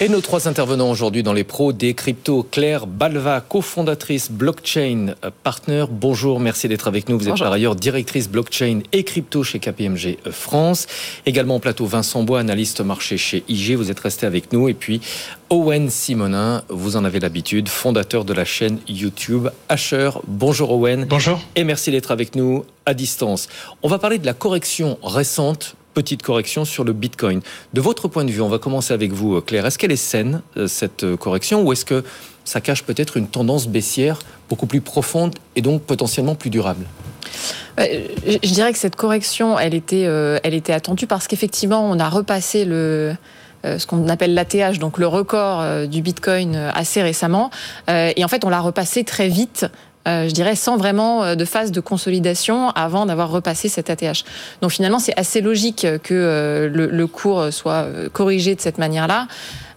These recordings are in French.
Et nos trois intervenants aujourd'hui dans les pros des cryptos, Claire Balva, cofondatrice blockchain partner. Bonjour, merci d'être avec nous. Vous êtes par ailleurs directrice blockchain et crypto chez KPMG France. Également au plateau Vincent Bois, analyste marché chez IG. Vous êtes resté avec nous. Et puis Owen Simonin, vous en avez l'habitude, fondateur de la chaîne YouTube Asher. Bonjour Owen. Bonjour. Et merci d'être avec nous à distance. On va parler de la correction récente petite correction sur le Bitcoin. De votre point de vue, on va commencer avec vous, euh, Claire. Est-ce qu'elle est saine, euh, cette euh, correction, ou est-ce que ça cache peut-être une tendance baissière beaucoup plus profonde et donc potentiellement plus durable? Je dirais que cette correction, elle était, elle était attendue parce qu'effectivement, on a repassé le, ce qu'on appelle l'ATH, donc le record du Bitcoin assez récemment. Et en fait, on l'a repassé très vite je dirais, sans vraiment euh, de phase de consolidation avant d'avoir repassé cette ATH. Donc finalement, c'est assez logique que euh, le, cours soit corrigé de cette manière-là.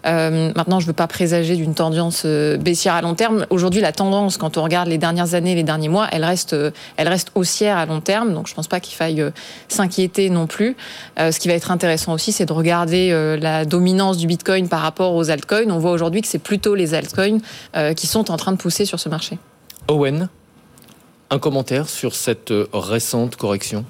maintenant, je ne veux pas présager d'une tendance baissière à long terme. Aujourd'hui, la tendance, quand on regarde les dernières années, les derniers mois, elle reste, elle reste haussière à long terme. Donc, je ne pense pas qu'il faille s'inquiéter non plus. ce qui va être intéressant aussi, c'est de regarder la dominance du Bitcoin par rapport aux altcoins. On voit aujourd'hui que c'est plutôt les altcoins qui sont en train de pousser sur ce marché. Owen, un commentaire sur cette euh, récente correction?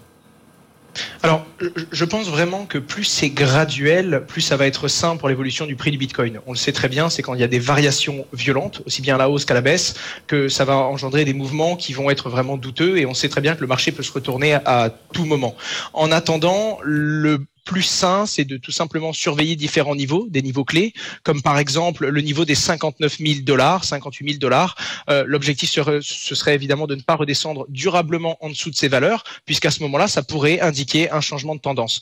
Alors, je pense vraiment que plus c'est graduel, plus ça va être sain pour l'évolution du prix du Bitcoin. On le sait très bien, c'est quand il y a des variations violentes, aussi bien à la hausse qu'à la baisse, que ça va engendrer des mouvements qui vont être vraiment douteux et on sait très bien que le marché peut se retourner à tout moment. En attendant, le plus sain, c'est de tout simplement surveiller différents niveaux, des niveaux clés, comme par exemple le niveau des 59 000 dollars, 58 000 dollars. Euh, l'objectif ce serait évidemment de ne pas redescendre durablement en dessous de ces valeurs, puisqu'à ce moment-là, ça pourrait indiquer un changement de tendance.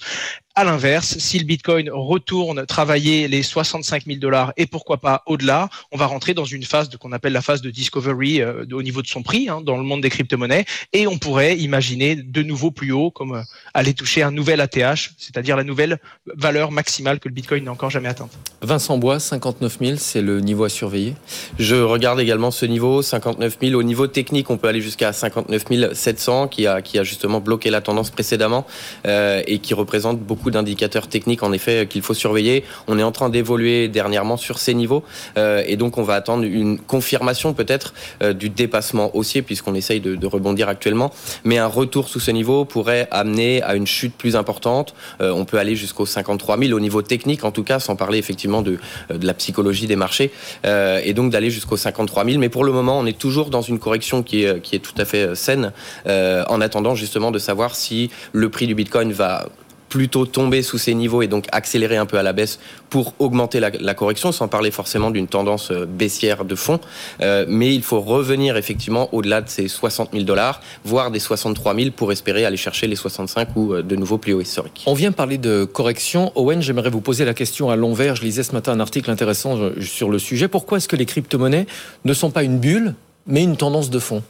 À l'inverse, si le Bitcoin retourne travailler les 65 000 dollars et pourquoi pas au-delà, on va rentrer dans une phase qu'on appelle la phase de discovery euh, au niveau de son prix hein, dans le monde des crypto-monnaies et on pourrait imaginer de nouveau plus haut comme euh, aller toucher un nouvel ATH, c'est-à-dire la nouvelle valeur maximale que le Bitcoin n'a encore jamais atteinte. Vincent Bois, 59 000, c'est le niveau à surveiller. Je regarde également ce niveau, 59 000. Au niveau technique, on peut aller jusqu'à 59 700 qui a, qui a justement bloqué la tendance précédemment euh, et qui représente beaucoup d'indicateurs techniques en effet qu'il faut surveiller. On est en train d'évoluer dernièrement sur ces niveaux euh, et donc on va attendre une confirmation peut-être euh, du dépassement haussier puisqu'on essaye de, rebondir actuellement. Mais un retour sous ce niveau pourrait amener à une chute plus importante. Euh, on peut aller jusqu'aux 53 000 au niveau technique en tout cas, sans parler effectivement de, de la psychologie des marchés et donc d'aller jusqu'aux 53 000. Mais pour le moment, on est toujours dans une correction qui est, qui est tout à fait saine en attendant justement de savoir si le prix du Bitcoin va plutôt tomber sous ces niveaux et donc accélérer un peu à la baisse pour augmenter la, correction, sans parler forcément d'une tendance euh, baissière de fond. Euh, mais il faut revenir effectivement au-delà de ces 60 000 dollars, voire des 63 000 pour espérer aller chercher les 65 ou euh, de nouveaux plus hauts historiques. On vient parler de correction. Owen, j'aimerais vous poser la question à l'envers. Je lisais ce matin un article intéressant sur le sujet. Pourquoi est-ce que les crypto-monnaies ne sont pas une bulle, mais une tendance de fond?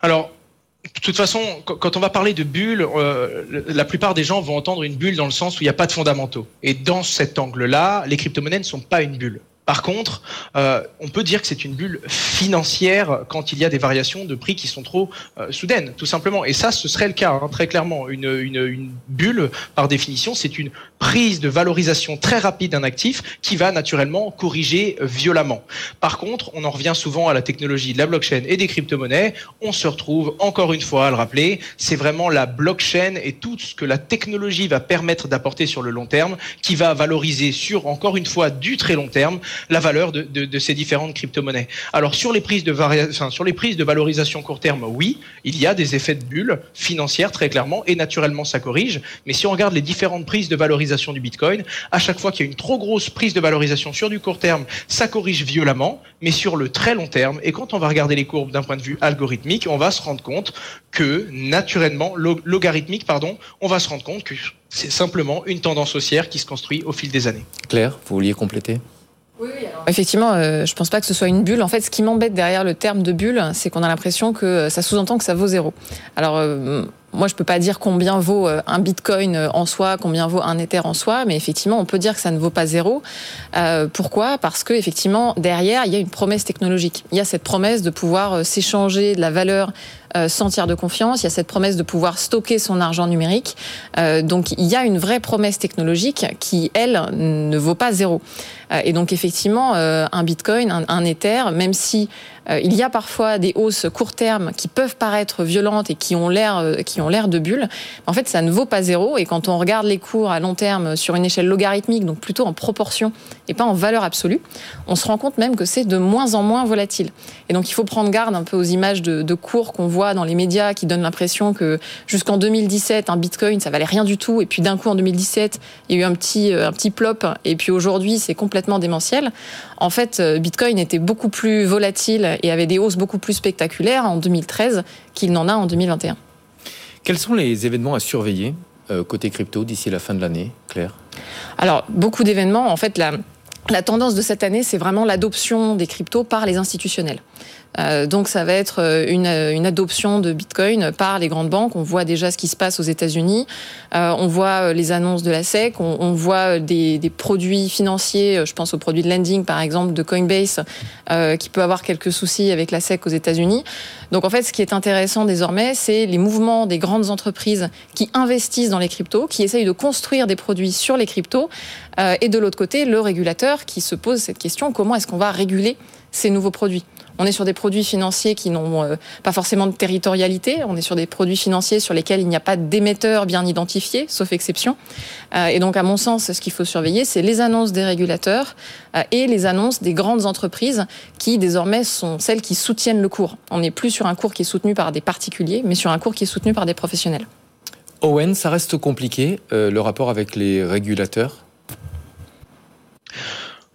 Alors, toute façon, quand on va parler de bulle, euh, la plupart des gens vont entendre une bulle dans le sens où il n'y a pas de fondamentaux. Et dans cet angle-là, les crypto-monnaies ne sont pas une bulle. Par contre, euh, on peut dire que c'est une bulle financière quand il y a des variations de prix qui sont trop euh, soudaines, tout simplement. Et ça, ce serait le cas, hein, très clairement. Une, une, une, bulle, par définition, c'est une prise de valorisation très rapide d'un actif qui va naturellement corriger violemment. Par contre, on en revient souvent à la technologie de la blockchain et des crypto-monnaies. On se retrouve, encore une fois, à le rappeler, c'est vraiment la blockchain et tout ce que la technologie va permettre d'apporter sur le long terme qui va valoriser sur, encore une fois, du très long terme la valeur de, ces différentes crypto-monnaies. Alors sur les prises de sur les prises de valorisation court terme, oui, il y a des effets de bulle financière très clairement et naturellement ça corrige. Mais si on regarde les différentes prises de valorisation du Bitcoin, à chaque fois qu'il y a une trop grosse prise de valorisation sur du court terme, ça corrige violemment. Mais sur le très long terme, et quand on va regarder les courbes d'un point de vue algorithmique, on va se rendre compte que naturellement, logarithmique, pardon, on va se rendre compte que c'est simplement une tendance haussière qui se construit au fil des années. Claire, vous vouliez compléter? Oui, Effectivement, euh, je pense pas que ce soit une bulle. En fait, ce qui m'embête derrière le terme de bulle, c'est qu'on a l'impression que ça sous-entend que ça vaut zéro. Alors, euh, moi, je peux pas dire combien vaut un Bitcoin en soi, combien vaut un Ether en soi, mais effectivement, on peut dire que ça ne vaut pas zéro. pourquoi? Parce que effectivement, derrière, il y a une promesse technologique. Il y a cette promesse de pouvoir s'échanger de la valeur euh, sans tiers de confiance. Il y a cette promesse de pouvoir stocker son argent numérique. Euh, donc il y a une vraie promesse technologique qui, elle, ne vaut pas zéro. Euh, et donc effectivement, un Bitcoin, un, un Ether, même si euh, il y a parfois des hausses court terme qui peuvent paraître violentes et qui ont l'air euh, qui ont l'air de bulles. En fait, ça ne vaut pas zéro. Et quand on regarde les cours à long terme sur une échelle logarithmique, donc plutôt en proportion et pas en valeur absolue, on se rend compte même que c'est de moins en moins volatile. Et donc, il faut prendre garde un peu aux images de, de cours qu'on voit dans les médias qui donnent l'impression que jusqu'en 2017, un Bitcoin, ça valait rien du tout. Et puis d'un coup, en 2017, il y a eu un petit, euh, un petit plop. Et puis aujourd'hui, c'est complètement démentiel. En fait, Bitcoin était beaucoup plus volatile et avait des hausses beaucoup plus spectaculaires en 2013 qu'il n'en a en 2021. Quels sont les événements à surveiller euh, côté crypto d'ici la fin de l'année, Claire? Alors, beaucoup d'événements. En fait, la, la tendance de cette année, c'est vraiment l'adoption des cryptos par les institutionnels. Euh, donc ça va être euh, une, une, adoption de Bitcoin par les grandes banques. On voit déjà ce qui se passe aux États-Unis. Euh, on voit les annonces de la SEC. On, on voit des, des, produits financiers. Je pense aux produits de lending, par exemple, de Coinbase, euh, qui peut avoir quelques soucis avec la SEC aux États-Unis. Donc en fait, ce qui est intéressant désormais, c'est les mouvements des grandes entreprises qui investissent dans les cryptos, qui essayent de construire des produits sur les cryptos, euh, et de l'autre côté, le régulateur qui se pose cette question comment est-ce qu'on va réguler ces nouveaux produits? On est sur des produits financiers qui n'ont euh, pas forcément de territorialité. On est sur des produits financiers sur lesquels il n'y a pas d'émetteur bien identifié, sauf exception. Euh, et donc, à mon sens, ce qu'il faut surveiller, c'est les annonces des régulateurs et les annonces des grandes entreprises qui, désormais, sont celles qui soutiennent le cours. On n'est plus sur un cours qui est soutenu par des particuliers, mais sur un cours qui est soutenu par des professionnels. Owen, ça reste compliqué, le rapport avec les régulateurs?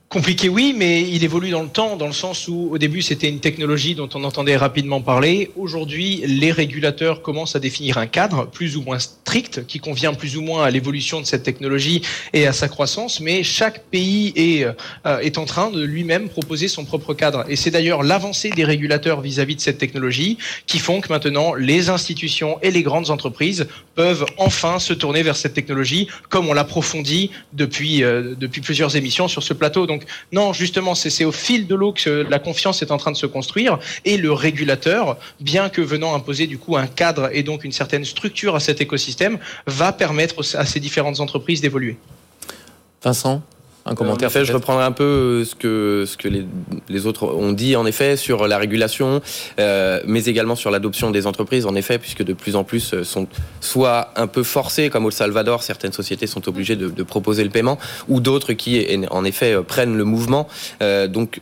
Compliqué, oui, mais il évolue dans le temps, dans le sens où au début c'était une technologie dont on entendait rapidement parler. Aujourd'hui, les régulateurs commencent à définir un cadre plus ou moins strict qui convient plus ou moins à l'évolution de cette technologie et à sa croissance, mais chaque pays est, euh, est en train de lui-même proposer son propre cadre. Et c'est d'ailleurs l'avancée des régulateurs vis-à-vis -vis de cette technologie qui font que maintenant les institutions et les grandes entreprises peuvent enfin se tourner vers cette technologie, comme on l'approfondit depuis, euh, depuis plusieurs émissions sur ce plateau. Non, justement, c'est au fil de l'eau que la confiance est en train de se construire et le régulateur, bien que venant imposer du coup un cadre et donc une certaine structure à cet écosystème, va permettre à ces différentes entreprises d'évoluer. Vincent? Un commentaire. En fait, je reprendrai un peu euh, ce que, ce que les, les, autres ont dit, en effet, sur la régulation, euh, mais également sur l'adoption des entreprises, en effet, puisque de plus en plus euh, sont soit un peu forcés, comme au Salvador, certaines sociétés sont obligées de, de proposer le paiement, ou d'autres qui, en effet, prennent le mouvement. Euh, donc,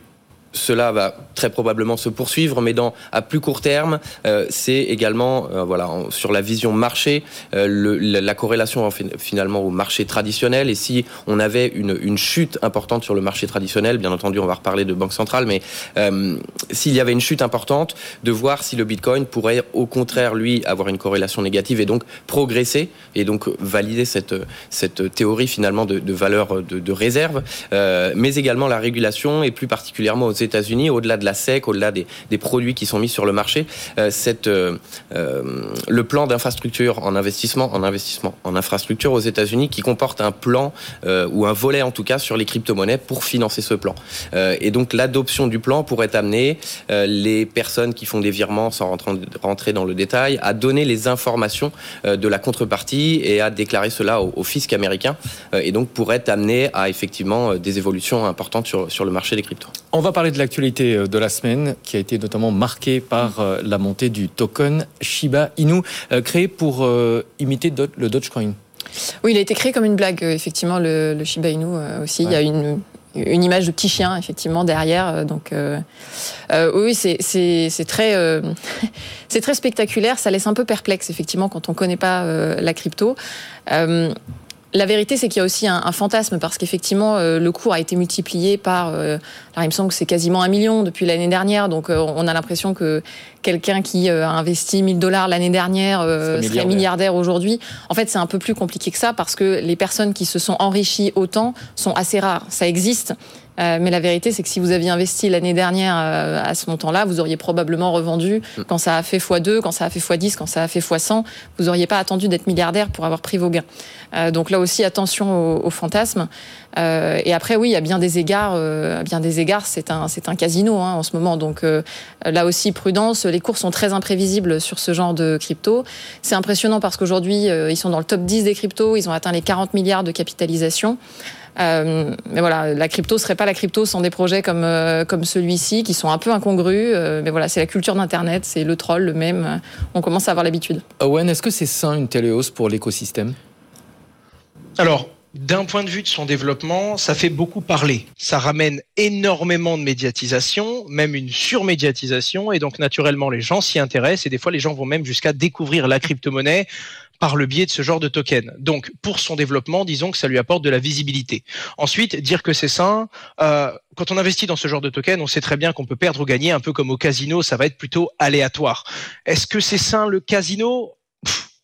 cela va très probablement se poursuivre, mais à plus court terme, euh, c'est également euh, voilà, sur la vision marché, euh, la, la, corrélation finalement au marché traditionnel. Et si on avait une, chute importante sur le marché traditionnel, bien entendu, on va reparler de banque centrale, mais s'il y avait une chute importante, de voir si le Bitcoin pourrait au contraire, lui, avoir une corrélation négative et donc progresser et donc valider cette, cette théorie finalement de, de valeur de, de réserve, mais également la régulation et plus particulièrement aux États-Unis, au-delà de la SEC, au-delà des, produits qui sont mis sur le marché, euh, euh, euh, le plan d'infrastructure en investissement, en investissement en infrastructure aux États-Unis qui comporte un plan euh, ou un volet en tout cas sur les crypto-monnaies pour financer ce plan. Et donc l'adoption du plan pourrait amener les personnes qui font des virements sans rentrer, dans le détail à donner les informations de la contrepartie et à déclarer cela au, fisc américain et donc pourrait amener à effectivement des évolutions importantes sur, sur le marché des cryptos. On va parler de l'actualité de la semaine qui a été notamment marquée par la montée du token Shiba Inu créé pour imiter le Dogecoin. Oui, il a été créé comme une blague, effectivement, le, le Shiba Inu aussi. Ouais. Il y a une, une image de petit chien, effectivement, derrière. Donc, euh, euh, oui, c'est très, euh, c'est très spectaculaire. Ça laisse un peu perplexe, effectivement, quand on ne connaît pas la crypto. La vérité, c'est qu'il y a aussi un, un fantasme parce qu'effectivement, euh, le cours a été multiplié par. Euh, alors, il me semble que c'est quasiment un million depuis l'année dernière. Donc, euh, on a l'impression que quelqu'un qui a investi 1000 dollars l'année dernière serait milliardaire, milliardaire aujourd'hui. En fait, c'est un peu plus compliqué que ça parce que les personnes qui se sont enrichies autant sont assez rares. Ça existe, Euh, mais la vérité, c'est que si vous aviez investi l'année dernière euh, à ce montant-là, vous auriez probablement revendu mm. quand ça a fait x2, quand ça a fait x10, quand ça a fait x100. Vous n'auriez pas attendu d'être milliardaire pour avoir pris vos gains. Euh, donc là aussi, attention aux, fantasmes. et après, oui, il y a bien des égards. bien des égards, c'est un, c'est un casino hein, en ce moment. Donc là aussi, prudence. Les cours sont très imprévisibles sur ce genre de crypto. C'est impressionnant parce qu'aujourd'hui, ils sont dans le top 10 des cryptos. Ils ont atteint les 40 milliards de capitalisation. Euh, mais voilà, la crypto serait pas la crypto sans des projets comme euh, comme celui-ci qui sont un peu incongrus. Euh, mais voilà, c'est la culture d'internet, c'est le troll, le même. On commence à avoir l'habitude. Owen, est-ce que c'est sain une telle hausse pour l'écosystème? Alors, d'un point de vue de son développement, ça fait beaucoup parler. Ça ramène énormément de médiatisation, même une surmédiatisation, et donc naturellement les gens s'y intéressent, et des fois les gens vont même jusqu'à découvrir la crypto-monnaie par le biais de ce genre de token. Donc, pour son développement, disons que ça lui apporte de la visibilité. Ensuite, dire que c'est sain, euh, quand on investit dans ce genre de token, on sait très bien qu'on peut perdre ou gagner, un peu comme au casino, ça va être plutôt aléatoire. Est-ce que c'est sain le casino?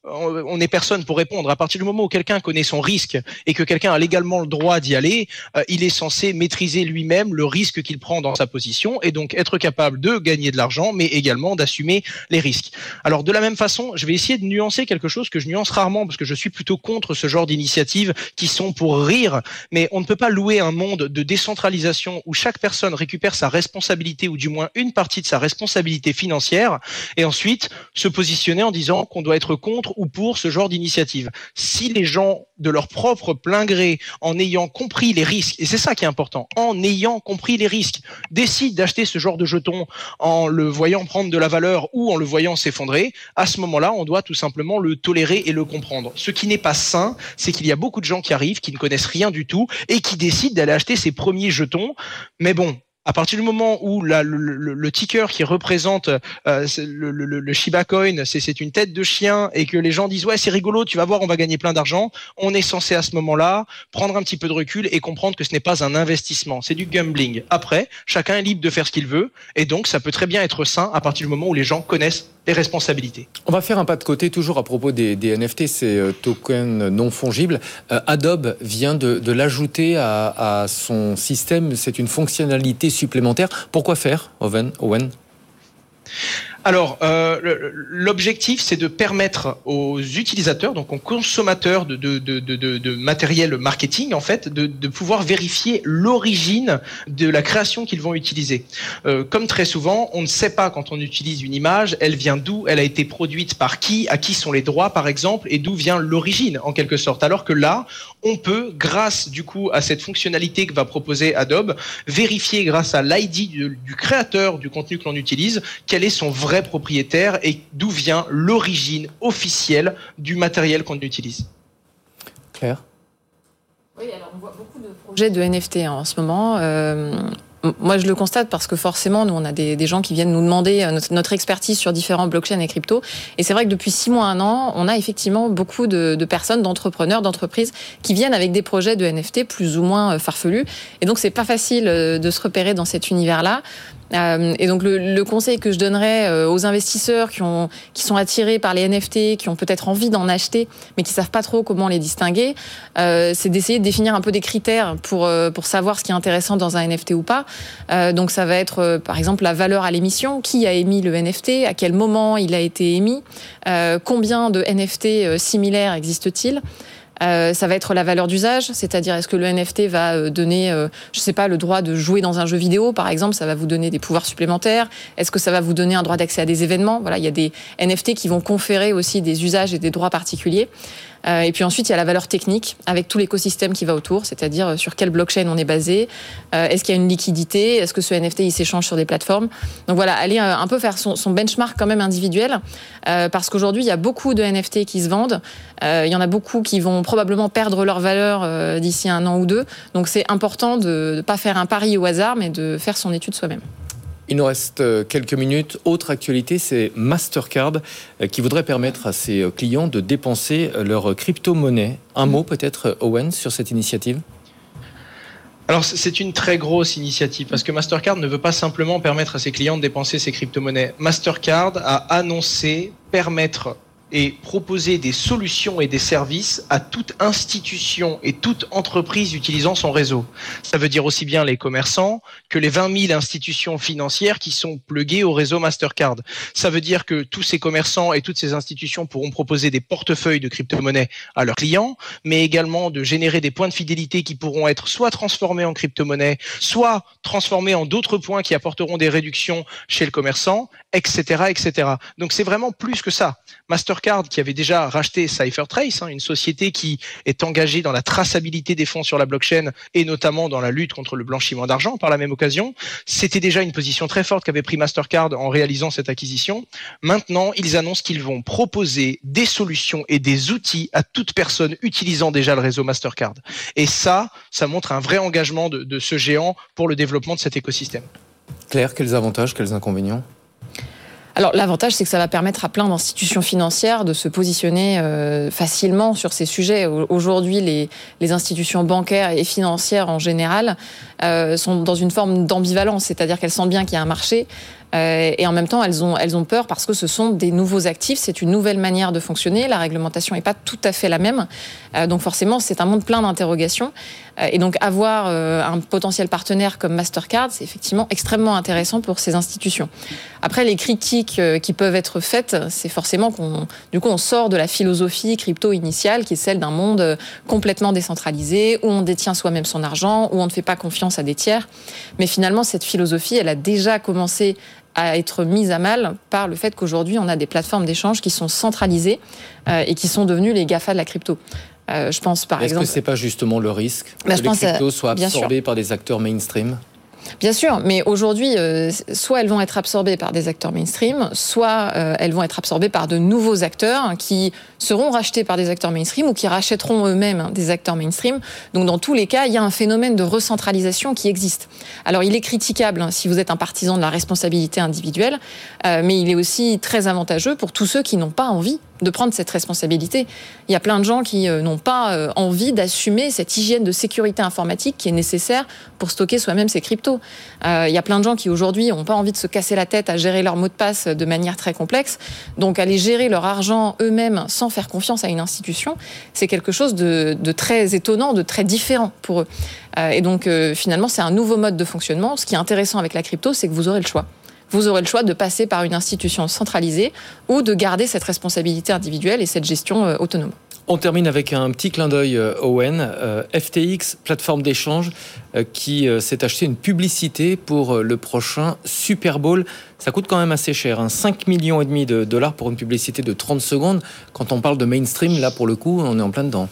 On n'est personne pour répondre. À partir du moment où quelqu'un connaît son risque et que quelqu'un a légalement le droit d'y aller, euh, il est censé maîtriser lui-même le risque qu'il prend dans sa position et donc être capable de gagner de l'argent, mais également d'assumer les risques. Alors de la même façon, je vais essayer de nuancer quelque chose que je nuance rarement parce que je suis plutôt contre ce genre d'initiatives qui sont pour rire, mais on ne peut pas louer un monde de décentralisation où chaque personne récupère sa responsabilité ou du moins une partie de sa responsabilité financière et ensuite se positionner en disant qu'on doit être contre ou pour ce genre d'initiative. Si les gens, de leur propre plein gré, en ayant compris les risques, et c'est ça qui est important, en ayant compris les risques, décident d'acheter ce genre de jeton en le voyant prendre de la valeur ou en le voyant s'effondrer, à ce moment-là, on doit tout simplement le tolérer et le comprendre. Ce qui n'est pas sain, c'est qu'il y a beaucoup de gens qui arrivent, qui ne connaissent rien du tout et qui décident d'aller acheter ces premiers jetons. Mais bon, à partir du moment où la, le, le, ticker qui représente euh, le, le, Shiba Coin, c'est une tête de chien et que les gens disent ouais c'est rigolo, tu vas voir, on va gagner plein d'argent, on est censé à ce moment-là prendre un petit peu de recul et comprendre que ce n'est pas un investissement, c'est du gambling. Après, chacun est libre de faire ce qu'il veut et donc ça peut très bien être sain à partir du moment où les gens connaissent On va faire un pas de côté toujours à propos des, NFT, ces euh, tokens non fongibles. Euh, Adobe vient de, l'ajouter à, son système. C'est une fonctionnalité supplémentaire. Pourquoi faire, Owen? Alors, euh, l'objectif, c'est de permettre aux utilisateurs, donc aux consommateurs de, de, matériel marketing, en fait, de, pouvoir vérifier l'origine de la création qu'ils vont utiliser. Euh, comme très souvent, on ne sait pas quand on utilise une image, elle vient d'où, elle a été produite par qui, à qui sont les droits, par exemple, et d'où vient l'origine, en quelque sorte. Alors que là, on peut, grâce du coup à cette fonctionnalité que va proposer Adobe, vérifier grâce à l'ID du, du créateur du contenu que l'on utilise, quel est son vrai propriétaire et d'où vient l'origine officielle du matériel qu'on utilise. Claire? Oui, alors on voit beaucoup de projets de NFT hein, en ce moment. Euh, moi, je le constate parce que forcément, nous, on a des, gens qui viennent nous demander euh, notre, expertise sur différents blockchains et crypto. Et c'est vrai que depuis six mois, un an, on a effectivement beaucoup de, de personnes, d'entrepreneurs, d'entreprises qui viennent avec des projets de NFT plus ou moins euh, farfelus. Et donc, c'est pas facile de se repérer dans cet univers-là. Euh, et donc le, conseil que je donnerais euh, aux investisseurs qui, ont, qui sont attirés par les NFT, qui ont peut-être envie d'en acheter, mais qui savent pas trop comment les distinguer, euh, c'est d'essayer de définir un peu des critères pour, pour savoir ce qui est intéressant dans un NFT ou pas. donc ça va être par exemple la valeur à l'émission, qui a émis le NFT, à quel moment il a été émis, combien de NFT similaires existent-ils? Euh, ça va être la valeur d'usage, c'est-à-dire est-ce que le NFT va euh, donner, euh, je sais pas, le droit de jouer dans un jeu vidéo, par exemple, ça va vous donner des pouvoirs supplémentaires. Est-ce que ça va vous donner un droit d'accès à des événements? Voilà, il y a des NFT qui vont conférer aussi des usages et des droits particuliers. Euh, et puis ensuite, il y a la valeur technique avec tout l'écosystème qui va autour, c'est-à-dire sur quelle blockchain on est basé, est-ce qu'il y a une liquidité, est-ce que ce NFT il s'échange sur des plateformes? Donc voilà, aller un peu faire son, benchmark quand même individuel, parce qu'aujourd'hui, il y a beaucoup de NFT qui se vendent. il y en a beaucoup qui vont probablement perdre leur valeur d'ici un an ou deux. Donc c'est important de ne pas faire un pari au hasard, mais de faire son étude soi-même. Il nous reste euh, quelques minutes. Autre actualité, c'est Mastercard euh, qui voudrait permettre à ses euh, clients de dépenser leur crypto-monnaie. Un mot peut-être, Owen, sur cette initiative? Alors c'est une très grosse initiative parce que Mastercard ne veut pas simplement permettre à ses clients de dépenser ses crypto-monnaies. Mastercard a annoncé permettre et proposer des solutions et des services à toute institution et toute entreprise utilisant son réseau. Ça veut dire aussi bien les commerçants que les 20 000 institutions financières qui sont pluguées au réseau Mastercard. Ça veut dire que tous ces commerçants et toutes ces institutions pourront proposer des portefeuilles de crypto-monnaies à leurs clients, mais également de générer des points de fidélité qui pourront être soit transformés en crypto-monnaie, soit transformés en d'autres points qui apporteront des réductions chez le commerçant, etc., etc. Donc c'est vraiment plus que ça. Mastercard qui avait déjà racheté CipherTrace, hein, une société qui est engagée dans la traçabilité des fonds sur la blockchain et notamment dans la lutte contre le blanchiment d'argent par la même occasion, c'était déjà une position très forte qu'avait pris Mastercard en réalisant cette acquisition. Maintenant, ils annoncent qu'ils vont proposer des solutions et des outils à toute personne utilisant déjà le réseau Mastercard. Et ça, ça montre un vrai engagement de ce géant pour le développement de cet écosystème. Claire, quels avantages, quels inconvénients? Alors l'avantage, c'est que ça va permettre à plein d'institutions financières de se positionner euh, facilement sur ces sujets. Aujourd'hui, les, les, institutions bancaires et financières en général euh, sont dans une forme d'ambivalence, c'est-à-dire qu'elles sentent bien qu'il y a un marché, euh, et en même temps, elles ont, elles ont peur parce que ce sont des nouveaux actifs, c'est une nouvelle manière de fonctionner, la réglementation n'est pas tout à fait la même. Euh, donc forcément, c'est un monde plein d'interrogations. Et donc avoir un potentiel partenaire comme Mastercard, c'est effectivement extrêmement intéressant pour ces institutions. Après, les critiques qui peuvent être faites, c'est forcément qu'on, du coup, on sort de la philosophie crypto initiale, qui est celle d'un monde complètement décentralisé, où on détient soi-même son argent, où on ne fait pas confiance à des tiers. Mais finalement, cette philosophie, elle a déjà commencé à être mise à mal par le fait qu'aujourd'hui, on a des plateformes d'échange qui sont centralisées euh, et qui sont devenues les GAFA de la crypto. Euh, je pense par exemple. Est-ce que c'est pas justement le risque bah, que les cryptos soient absorbés par des acteurs mainstream? Bien sûr, mais aujourd'hui, euh, soit elles vont être absorbées par des acteurs mainstream, soit euh, elles vont être absorbées par de nouveaux acteurs qui seront rachetés par des acteurs mainstream ou qui rachèteront eux-mêmes des acteurs mainstream. Donc dans tous les cas, il y a un phénomène de recentralisation qui existe. Alors il est critiquable hein, si vous êtes un partisan de la responsabilité individuelle, euh, mais il est aussi très avantageux pour tous ceux qui n'ont pas envie de prendre cette responsabilité. Il y a plein de gens qui n'ont pas envie d'assumer cette hygiène de sécurité informatique qui est nécessaire pour stocker soi-même ses cryptos. Euh, il y a plein de gens qui aujourd'hui n'ont pas envie de se casser la tête à gérer leur mot de passe de manière très complexe. Donc aller gérer leur argent eux-mêmes sans faire confiance à une institution, c'est quelque chose de, très étonnant, de très différent pour eux. Euh, et donc euh, finalement, c'est un nouveau mode de fonctionnement. Ce qui est intéressant avec la crypto, c'est que vous aurez le choix vous aurez le choix de passer par une institution centralisée ou de garder cette responsabilité individuelle et cette gestion autonome. On termine avec un petit clin d'œil, euh, Owen. Euh, FTX, plateforme d'échange, euh, qui s'est acheté une publicité pour le prochain Super Bowl. Ça coûte quand même assez cher, hein, 5 millions et demi de dollars pour une publicité de 30 secondes. Quand on parle de mainstream, là pour le coup, on est en plein dedans.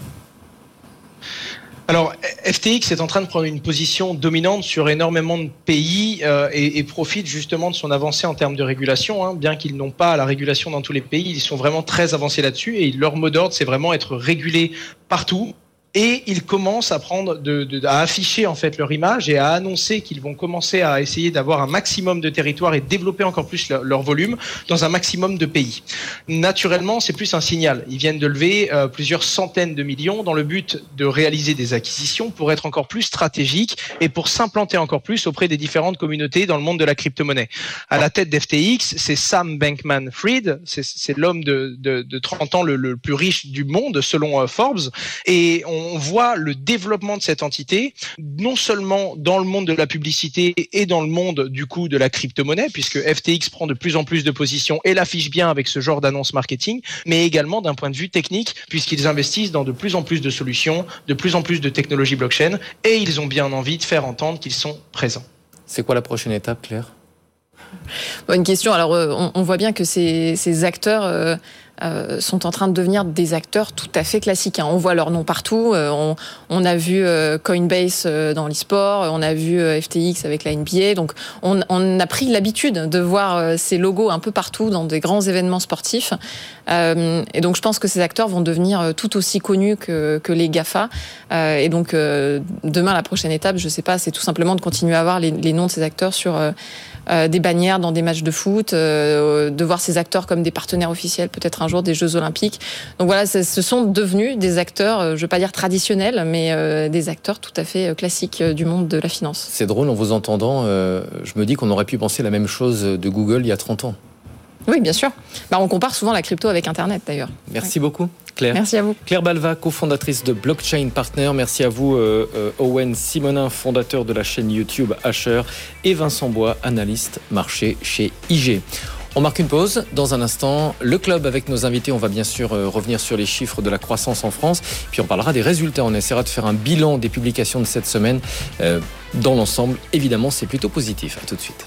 Alors, FTX est en train de prendre une position dominante sur énormément de pays euh, et, profite justement de son avancée en termes de régulation. Hein. Bien qu'ils n'ont pas la régulation dans tous les pays, ils sont vraiment très avancés là-dessus et leur mot d'ordre, c'est vraiment être régulé partout et ils commencent à prendre, de, de, à afficher en fait leur image et à annoncer qu'ils vont commencer à essayer d'avoir un maximum de territoire et développer encore plus leur, volume dans un maximum de pays. Naturellement, c'est plus un signal. Ils viennent de lever euh, plusieurs centaines de millions dans le but de réaliser des acquisitions pour être encore plus stratégiques et pour s'implanter encore plus auprès des différentes communautés dans le monde de la crypto-monnaie. À la tête d'FTX, c'est Sam Bankman-Fried, c'est l'homme de, de, de, 30 ans le, plus riche du monde selon euh, Forbes, et on on voit le développement de cette entité, non seulement dans le monde de la publicité et dans le monde du coup de la crypto-monnaie, puisque FTX prend de plus en plus de positions et l'affiche bien avec ce genre d'annonce marketing, mais également d'un point de vue technique, puisqu'ils investissent dans de plus en plus de solutions, de plus en plus de technologies blockchain, et ils ont bien envie de faire entendre qu'ils sont présents. C'est quoi la prochaine étape, Claire? Bonne question. Alors, euh, on, voit bien que ces, acteurs euh, sont en train de devenir des acteurs tout à fait classiques. Hein. On voit leur nom partout. Euh, on, a vu euh, Coinbase dans l'e-sport, on a vu FTX avec la NBA. Donc on, a pris l'habitude de voir ces logos un peu partout dans des grands événements sportifs. et donc je pense que ces acteurs vont devenir tout aussi connus que, les GAFA. et donc demain, la prochaine étape, je ne sais pas, c'est tout simplement de continuer à voir les, les noms de ces acteurs sur des bannières dans des matchs de foot, de voir ces acteurs comme des partenaires officiels peut-être un jour des Jeux Olympiques. Donc voilà, ce sont devenus des acteurs, euh, je ne veux pas dire traditionnels, mais euh, des acteurs tout à fait euh, classiques du monde de la finance. C'est drôle en vous entendant, je me dis qu'on aurait pu penser la même chose de Google il y a 30 ans. Oui, bien sûr. Bah, on compare souvent la crypto avec Internet d'ailleurs. Merci beaucoup. Claire. Merci à vous. Claire Balva, cofondatrice de Blockchain Partner. Merci à vous, euh, euh, Owen Simonin, fondateur de la chaîne YouTube Asher, et Vincent Bois, analyste marché chez IG. On marque une pause. Dans un instant, le club avec nos invités. On va bien sûr euh, revenir sur les chiffres de la croissance en France. Puis on parlera des résultats. On essaiera de faire un bilan des publications de cette semaine. dans l'ensemble, évidemment, c'est plutôt positif. À tout de suite.